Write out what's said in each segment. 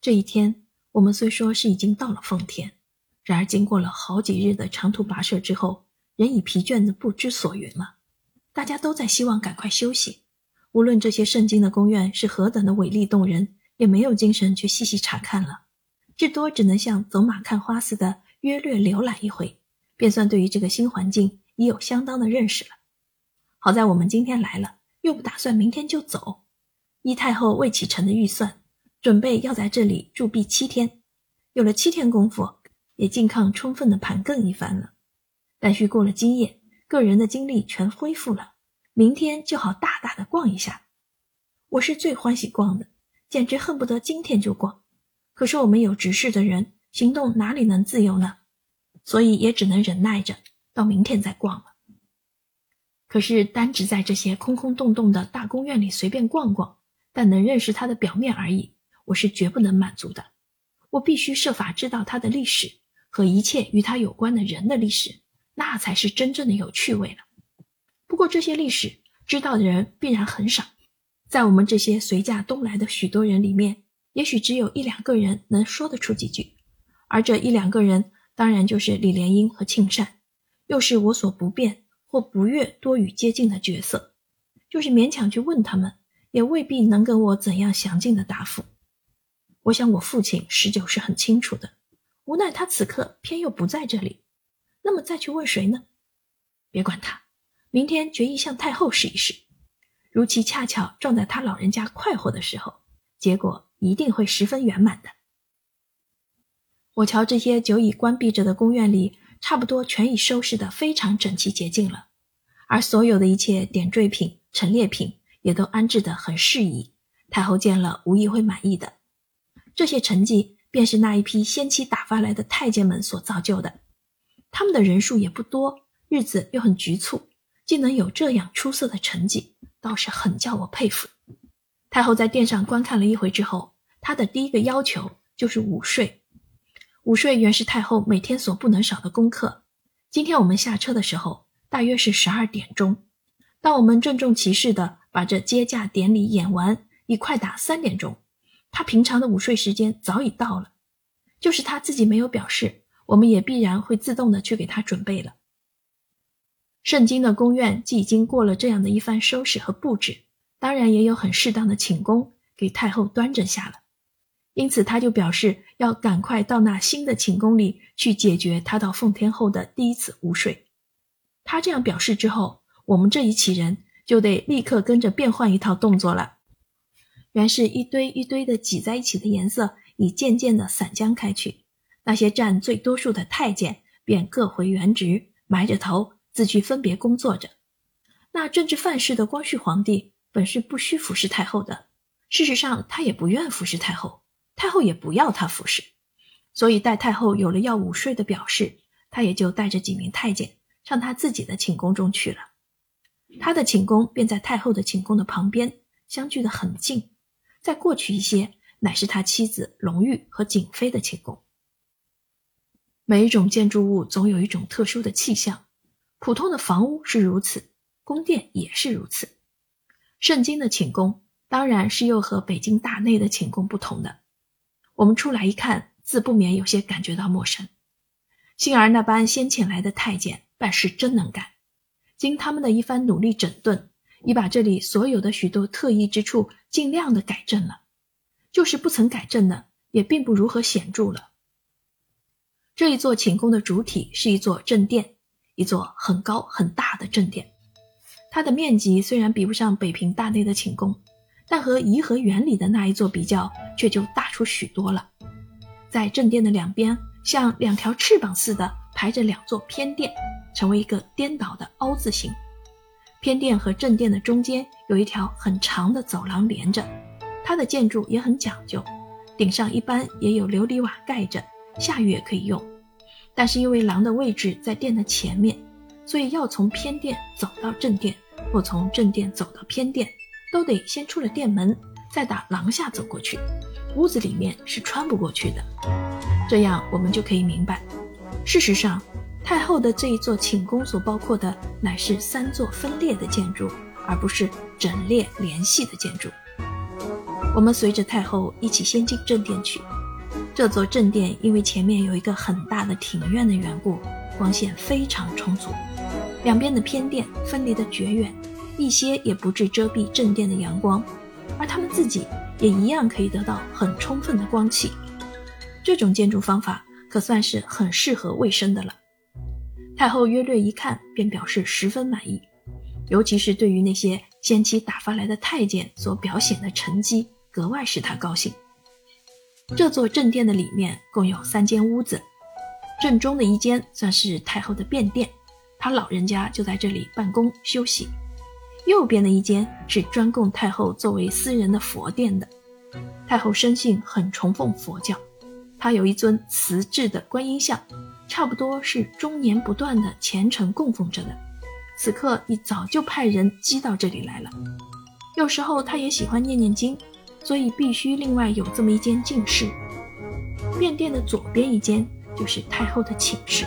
这一天，我们虽说是已经到了奉天，然而经过了好几日的长途跋涉之后，人已疲倦的不知所云了。大家都在希望赶快休息。无论这些圣经的宫院是何等的伟丽动人，也没有精神去细细查看了，至多只能像走马看花似的约略浏览一回，便算对于这个新环境已有相当的认识了。好在我们今天来了，又不打算明天就走。依太后未启程的预算。准备要在这里驻跸七天，有了七天功夫，也尽抗充分的盘更一番了。但需过了今夜，个人的精力全恢复了，明天就好大大的逛一下。我是最欢喜逛的，简直恨不得今天就逛。可是我们有执事的人，行动哪里能自由呢？所以也只能忍耐着，到明天再逛了。可是单只在这些空空洞洞的大公园里随便逛逛，但能认识它的表面而已。我是绝不能满足的，我必须设法知道它的历史和一切与它有关的人的历史，那才是真正的有趣味了。不过这些历史知道的人必然很少，在我们这些随驾东来的许多人里面，也许只有一两个人能说得出几句，而这一两个人当然就是李莲英和庆善，又是我所不便或不悦多与接近的角色，就是勉强去问他们，也未必能给我怎样详尽的答复。我想，我父亲十九是很清楚的，无奈他此刻偏又不在这里。那么再去问谁呢？别管他，明天决意向太后试一试。如其恰巧撞在他老人家快活的时候，结果一定会十分圆满的。我瞧这些久已关闭着的宫院里，差不多全已收拾得非常整齐洁净了，而所有的一切点缀品、陈列品也都安置得很适宜。太后见了，无疑会满意的。这些成绩便是那一批先期打发来的太监们所造就的，他们的人数也不多，日子又很局促，竟能有这样出色的成绩，倒是很叫我佩服。太后在殿上观看了一回之后，她的第一个要求就是午睡。午睡原是太后每天所不能少的功课。今天我们下车的时候，大约是十二点钟，当我们郑重其事地把这接驾典礼演完，已快打三点钟。他平常的午睡时间早已到了，就是他自己没有表示，我们也必然会自动的去给他准备了。圣经的宫院既已经过了这样的一番收拾和布置，当然也有很适当的寝宫给太后端正下了，因此他就表示要赶快到那新的寝宫里去解决他到奉天后的第一次午睡。他这样表示之后，我们这一起人就得立刻跟着变换一套动作了。原是一堆一堆的挤在一起的颜色，已渐渐的散将开去。那些占最多数的太监便各回原职，埋着头自去分别工作着。那政治犯式的光绪皇帝本是不需服侍太后的，事实上他也不愿服侍太后，太后也不要他服侍。所以待太后有了要午睡的表示，他也就带着几名太监上他自己的寝宫中去了。他的寝宫便在太后的寝宫的旁边，相距的很近。再过去一些，乃是他妻子隆裕和景妃的寝宫。每一种建筑物总有一种特殊的气象，普通的房屋是如此，宫殿也是如此。圣经的寝宫当然是又和北京大内的寝宫不同的。我们出来一看，自不免有些感觉到陌生。幸而那般先前来的太监办事真能干，经他们的一番努力整顿。已把这里所有的许多特异之处尽量的改正了，就是不曾改正的，也并不如何显著了。这一座寝宫的主体是一座正殿，一座很高很大的正殿。它的面积虽然比不上北平大内的寝宫，但和颐和园里的那一座比较，却就大出许多了。在正殿的两边，像两条翅膀似的排着两座偏殿，成为一个颠倒的凹字形。偏殿和正殿的中间有一条很长的走廊连着，它的建筑也很讲究，顶上一般也有琉璃瓦盖着，下雨也可以用。但是因为廊的位置在殿的前面，所以要从偏殿走到正殿，或从正殿走到偏殿，都得先出了殿门，再打廊下走过去，屋子里面是穿不过去的。这样我们就可以明白，事实上。太后的这一座寝宫所包括的乃是三座分裂的建筑，而不是整列联系的建筑。我们随着太后一起先进正殿去。这座正殿因为前面有一个很大的庭院的缘故，光线非常充足，两边的偏殿分离的绝远，一些也不致遮蔽正殿的阳光，而他们自己也一样可以得到很充分的光气。这种建筑方法可算是很适合卫生的了。太后约略一看，便表示十分满意，尤其是对于那些先期打发来的太监所表现的成绩，格外使她高兴。这座正殿的里面共有三间屋子，正中的一间算是太后的便殿，她老人家就在这里办公休息；右边的一间是专供太后作为私人的佛殿的。太后生性很崇奉佛教，她有一尊瓷制的观音像，差不多是终年不断的虔诚供奉着的。此刻已早就派人寄到这里来了。有时候他也喜欢念念经。所以必须另外有这么一间静室。便殿的左边一间就是太后的寝室，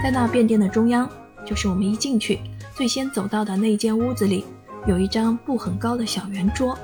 在那便殿的中央，就是我们一进去最先走到的那一间屋子里，有一张不很高的小圆桌。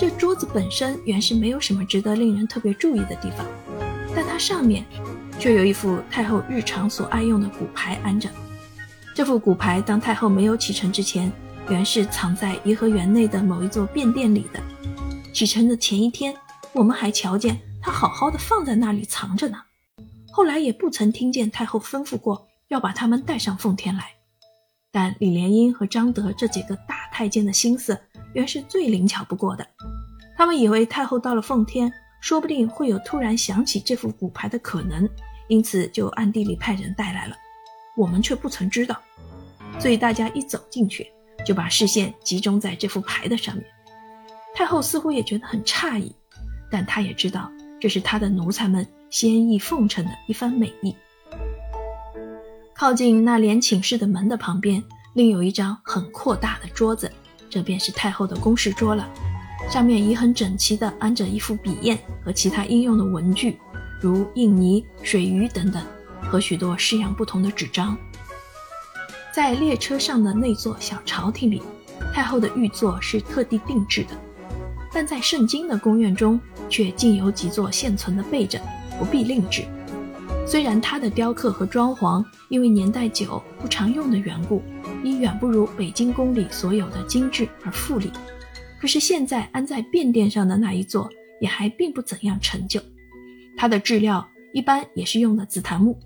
这桌子本身原是没有什么值得令人特别注意的地方，但它上面却有一副太后日常所爱用的骨牌安着。这副骨牌，当太后没有启程之前。原是藏在颐和园内的某一座便殿里的。启程的前一天，我们还瞧见他好好的放在那里藏着呢。后来也不曾听见太后吩咐过要把他们带上奉天来。但李莲英和张德这几个大太监的心思，原是最灵巧不过的。他们以为太后到了奉天，说不定会有突然想起这副骨牌的可能，因此就暗地里派人带来了。我们却不曾知道，所以大家一走进去。就把视线集中在这副牌的上面，太后似乎也觉得很诧异，但她也知道这是她的奴才们先意奉承的一番美意。靠近那连寝室的门的旁边，另有一张很扩大的桌子，这便是太后的公事桌了，上面已很整齐地安着一副笔砚和其他应用的文具，如印泥、水鱼等等，和许多式样不同的纸张。在列车上的那座小朝廷里，太后的御座是特地定制的；但在圣经的宫苑中，却竟有几座现存的备着，不必另制。虽然它的雕刻和装潢因为年代久不常用的缘故，已远不如北京宫里所有的精致而富丽，可是现在安在便殿上的那一座，也还并不怎样陈旧。它的质料一般也是用的紫檀木。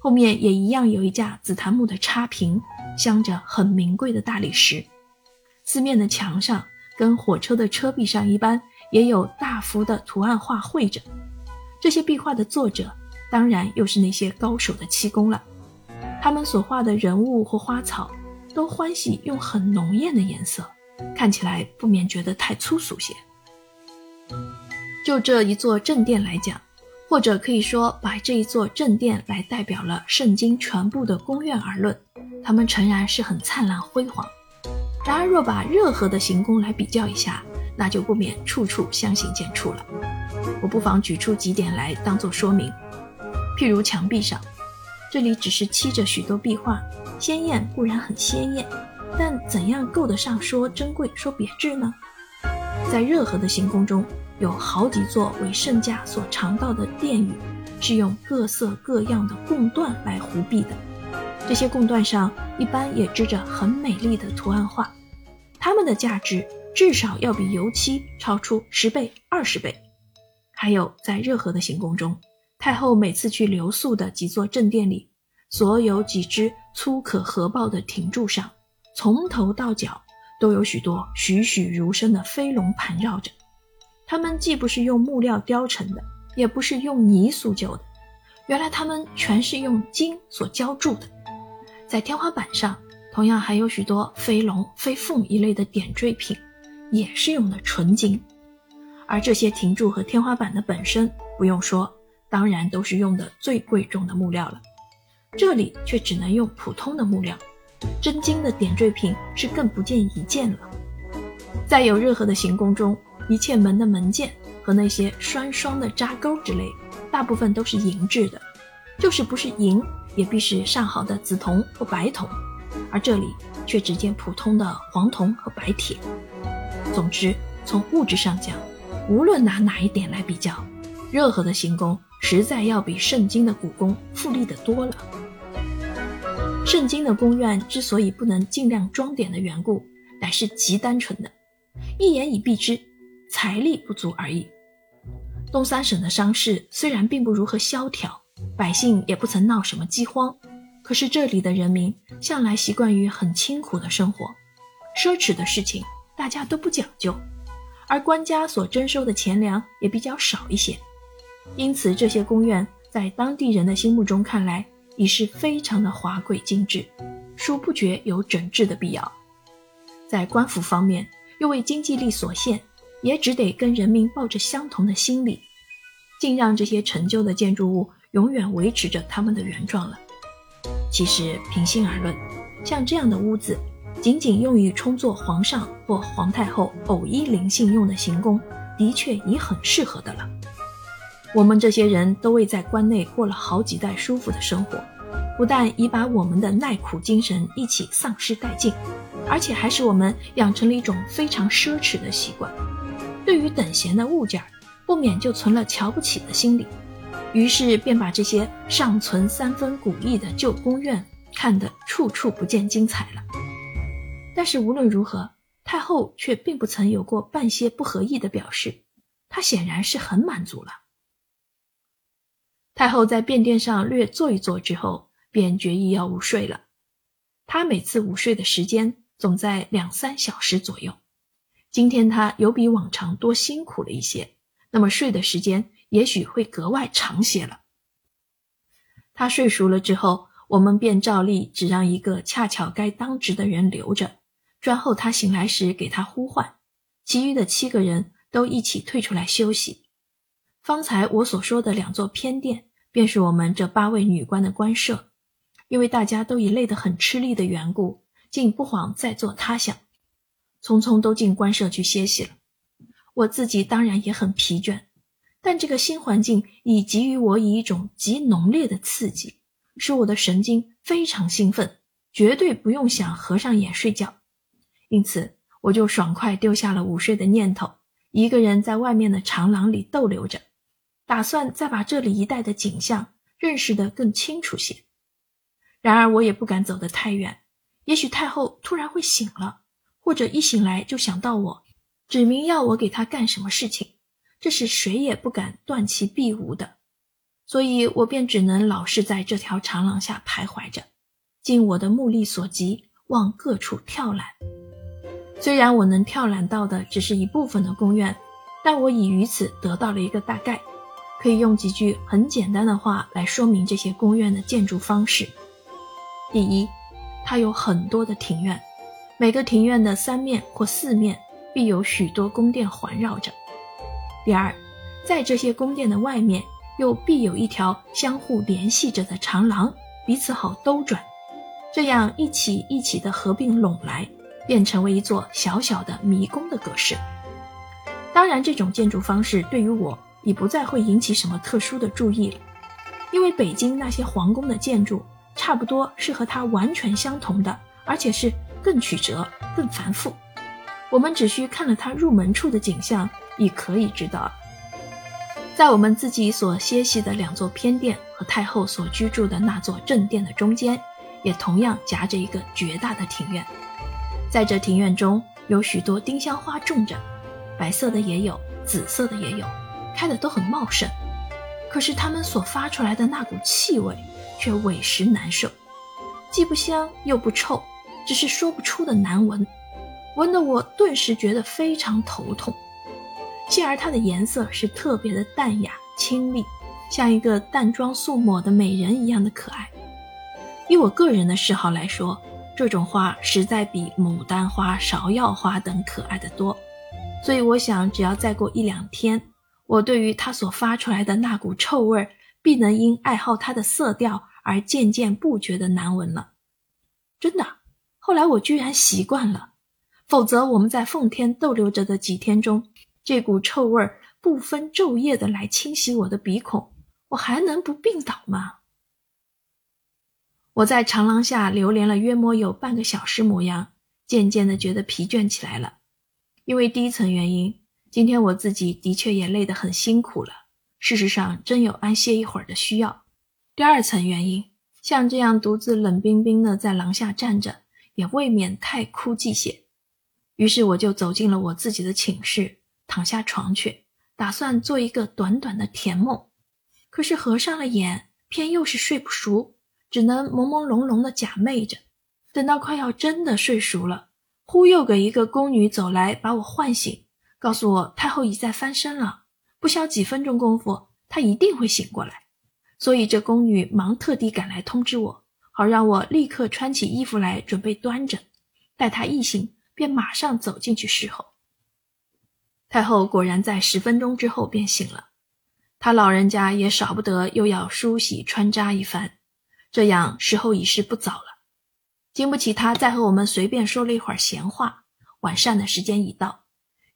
后面也一样有一架紫檀木的插屏，镶着很名贵的大理石。四面的墙上跟火车的车壁上一般，也有大幅的图案画绘着。这些壁画的作者，当然又是那些高手的漆工了。他们所画的人物或花草，都欢喜用很浓艳的颜色，看起来不免觉得太粗俗些。就这一座正殿来讲。或者可以说，把这一座正殿来代表了圣经全部的宫苑而论，它们诚然是很灿烂辉煌。然而，若把热河的行宫来比较一下，那就不免处处相形见绌了。我不妨举出几点来当做说明。譬如墙壁上，这里只是漆着许多壁画，鲜艳固然很鲜艳，但怎样够得上说珍贵、说别致呢？在热河的行宫中。有好几座为圣驾所常到的殿宇，是用各色各样的贡缎来糊壁的。这些贡缎上一般也织着很美丽的图案画，它们的价值至少要比油漆超出十倍、二十倍。还有在热河的行宫中，太后每次去留宿的几座正殿里，所有几只粗可合抱的亭柱上，从头到脚都有许多栩栩如生的飞龙盘绕着。它们既不是用木料雕成的，也不是用泥塑就的，原来它们全是用金所浇铸的。在天花板上，同样还有许多飞龙、飞凤一类的点缀品，也是用的纯金。而这些亭柱和天花板的本身，不用说，当然都是用的最贵重的木料了。这里却只能用普通的木料，真金的点缀品是更不见一件了。在有任何的行宫中。一切门的门件和那些栓双的扎钩之类，大部分都是银制的，就是不是银，也必是上好的紫铜或白铜，而这里却只见普通的黄铜和白铁。总之，从物质上讲，无论拿哪一点来比较，任何的行宫实在要比圣经的古宫富丽的多了。圣经的宫院之所以不能尽量装点的缘故，乃是极单纯的，一言以蔽之，财力不足而已。东三省的商市虽然并不如何萧条，百姓也不曾闹什么饥荒，可是这里的人民向来习惯于很清苦的生活，奢侈的事情大家都不讲究。而官家所征收的钱粮也比较少一些，因此这些宫院在当地人的心目中看来已是非常的华贵精致，殊不觉有整治的必要。在官府方面，又为经济力所限，也只得跟人民抱着相同的心理，竟让这些陈旧的建筑物永远维持着他们的原状了。其实平心而论，像这样的屋子。仅仅用于充作皇上或皇太后偶一临幸用的行宫，的确已很适合的了。我们这些人都为在关内过了好几代舒服的生活，不但已把我们的耐苦精神一起丧失殆尽，而且还使我们养成了一种非常奢侈的习惯。对于等闲的物件，不免就存了瞧不起的心理，于是便把这些尚存三分古意的旧宫院看得处处不见精彩了。但是无论如何，太后却并不曾有过半些不合意的表示，她显然是很满足了。太后在便殿上略坐一坐之后，便决意要午睡了。她每次午睡的时间总在两三小时左右，今天她有比往常多辛苦了一些，那么睡的时间也许会格外长些了。她睡熟了之后，我们便照例只让一个恰巧该当值的人留着。专候他醒来时给他呼唤，其余的七个人都一起退出来休息。方才我所说的两座偏殿，便是我们这八位女官的官舍。因为大家都已累得很吃力的缘故，竟不遑再做他想，匆匆都进官舍去歇息了。我自己当然也很疲倦，但这个新环境已给予我以一种极浓烈的刺激，使我的神经非常兴奋，绝对不用想合上眼睡觉。因此，我就爽快丢下了午睡的念头，一个人在外面的长廊里逗留着，打算再把这里一带的景象认识得更清楚些。然而，我也不敢走得太远，也许太后突然会醒了，或者一醒来就想到我，指明要我给她干什么事情，这是谁也不敢断其必无的。所以我便只能老是在这条长廊下徘徊着，尽我的目力所及，往各处跳览。虽然我能跳览到的只是一部分的宫苑，但我已于此得到了一个大概，可以用几句很简单的话来说明这些宫院的建筑方式。第一，它有很多的庭院，每个庭院的三面或四面必有许多宫殿环绕着。第二，在这些宫殿的外面又必有一条相互联系着的长廊，彼此好兜转，这样一起一起的合并拢来。便成为一座小小的迷宫的格式。当然，这种建筑方式对于我已不再会引起什么特殊的注意了，因为北京那些皇宫的建筑差不多是和它完全相同的，而且是更曲折、更繁复。我们只需看了它入门处的景象，已可以知道，在我们自己所歇息的两座偏殿和太后所居住的那座正殿的中间，也同样夹着一个绝大的庭院。在这庭院中有许多丁香花种着，白色的也有，紫色的也有，开的都很茂盛。可是它们所发出来的那股气味却委实难受，既不香又不臭，只是说不出的难闻，闻得我顿时觉得非常头痛。幸而它的颜色是特别的淡雅清丽，像一个淡妆素抹的美人一样的可爱。以我个人的嗜好来说。这种花实在比牡丹花、芍药花等可爱的多，所以我想，只要再过一两天，我对于它所发出来的那股臭味，必能因爱好它的色调而渐渐不觉得难闻了。真的，后来我居然习惯了，否则我们在奉天逗留着的几天中，这股臭味不分昼夜的来侵袭我的鼻孔，我还能不病倒吗？我在长廊下流连了约莫有半个小时模样，渐渐的觉得疲倦起来了。因为第一层原因，今天我自己的确也累得很辛苦了，事实上真有安歇一会儿的需要。第二层原因，像这样独自冷冰冰的在廊下站着，也未免太枯寂些。于是我就走进了我自己的寝室，躺下床去，打算做一个短短的甜梦。可是合上了眼，偏又是睡不熟，只能朦朦胧胧的假寐着。等到快要真的睡熟了，忽又给一个宫女走来，把我唤醒，告诉我太后已在翻身了，不消几分钟功夫，她一定会醒过来。所以这宫女忙特地赶来通知我，好让我立刻穿起衣服来准备端着。待她一醒，便马上走进去侍候。太后果然在十分钟之后便醒了。她老人家也少不得又要梳洗穿扎一番，这样时候已是不早了，经不起她再和我们随便说了一会儿闲话。晚膳的时间已到，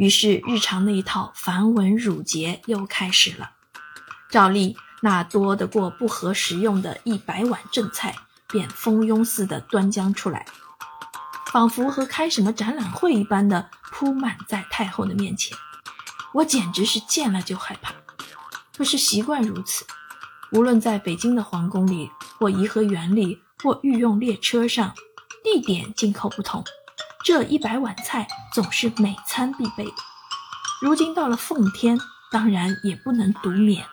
于是日常那一套繁文缛节又开始了。照例，那多得过不合时用的一百碗正菜便蜂拥似的端将出来，仿佛和开什么展览会一般的铺满在太后的面前。我简直是见了就害怕。可是习惯如此，无论在北京的皇宫里，或颐和园里，或御用列车上，地点尽口不同，这一百碗菜总是每餐必备的。如今到了奉天，当然也不能独免。